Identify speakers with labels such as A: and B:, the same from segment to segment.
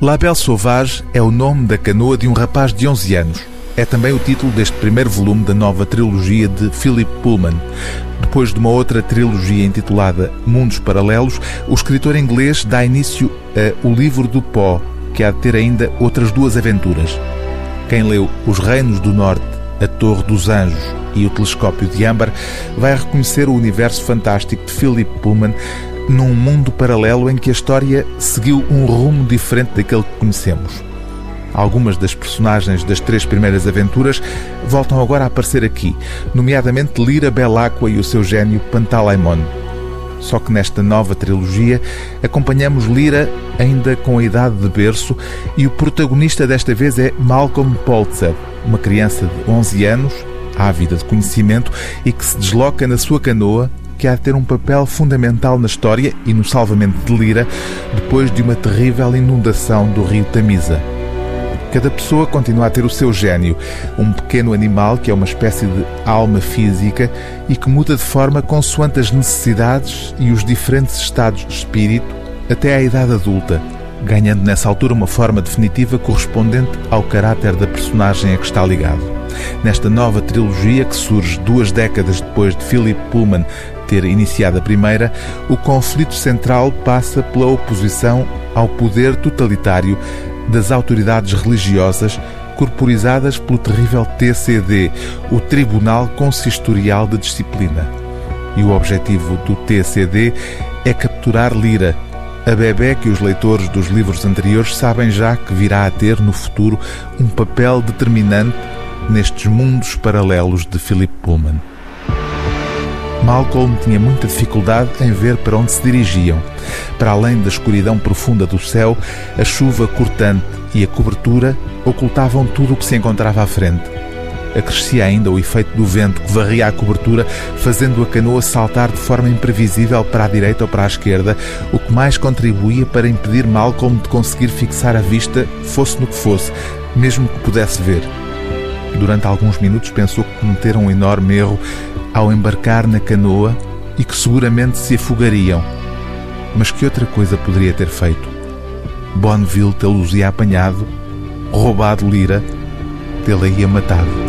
A: La Belle Sauvage é o nome da canoa de um rapaz de 11 anos. É também o título deste primeiro volume da nova trilogia de Philip Pullman. Depois de uma outra trilogia intitulada Mundos Paralelos, o escritor inglês dá início a O Livro do Pó, que há de ter ainda outras duas aventuras. Quem leu Os Reinos do Norte, A Torre dos Anjos e O Telescópio de Âmbar vai reconhecer o universo fantástico de Philip Pullman num mundo paralelo em que a história seguiu um rumo diferente daquele que conhecemos. Algumas das personagens das três primeiras aventuras voltam agora a aparecer aqui, nomeadamente Lira Belacqua e o seu gênio Pantalaimon. Só que nesta nova trilogia acompanhamos Lira ainda com a idade de berço e o protagonista desta vez é Malcolm Polzer, uma criança de 11 anos, ávida de conhecimento e que se desloca na sua canoa que há de ter um papel fundamental na história e no salvamento de Lira depois de uma terrível inundação do rio Tamisa. Cada pessoa continua a ter o seu gênio, um pequeno animal que é uma espécie de alma física e que muda de forma consoante as necessidades e os diferentes estados de espírito até à idade adulta, ganhando nessa altura uma forma definitiva correspondente ao caráter da personagem a que está ligado. Nesta nova trilogia, que surge duas décadas depois de Philip Pullman ter iniciado a primeira, o conflito central passa pela oposição ao poder totalitário das autoridades religiosas corporizadas pelo terrível TCD, o Tribunal Consistorial de Disciplina. E o objetivo do TCD é capturar Lira, a bebê que os leitores dos livros anteriores sabem já que virá a ter no futuro um papel determinante nestes mundos paralelos de Philip Pullman. Malcolm tinha muita dificuldade em ver para onde se dirigiam. Para além da escuridão profunda do céu, a chuva cortante e a cobertura ocultavam tudo o que se encontrava à frente. Acrescia ainda o efeito do vento que varria a cobertura, fazendo a canoa saltar de forma imprevisível para a direita ou para a esquerda, o que mais contribuía para impedir Malcolm de conseguir fixar a vista, fosse no que fosse, mesmo que pudesse ver. Durante alguns minutos pensou que cometeram um enorme erro ao embarcar na canoa e que seguramente se afogariam. Mas que outra coisa poderia ter feito? Bonneville tê-los ia apanhado, roubado Lira, tê-la ia matado.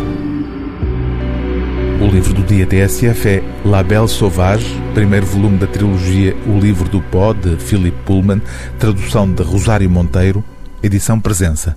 A: O livro do dia TSF é La Belle Sauvage, primeiro volume da trilogia O Livro do Pó, de Philip Pullman, tradução de Rosário Monteiro, edição Presença.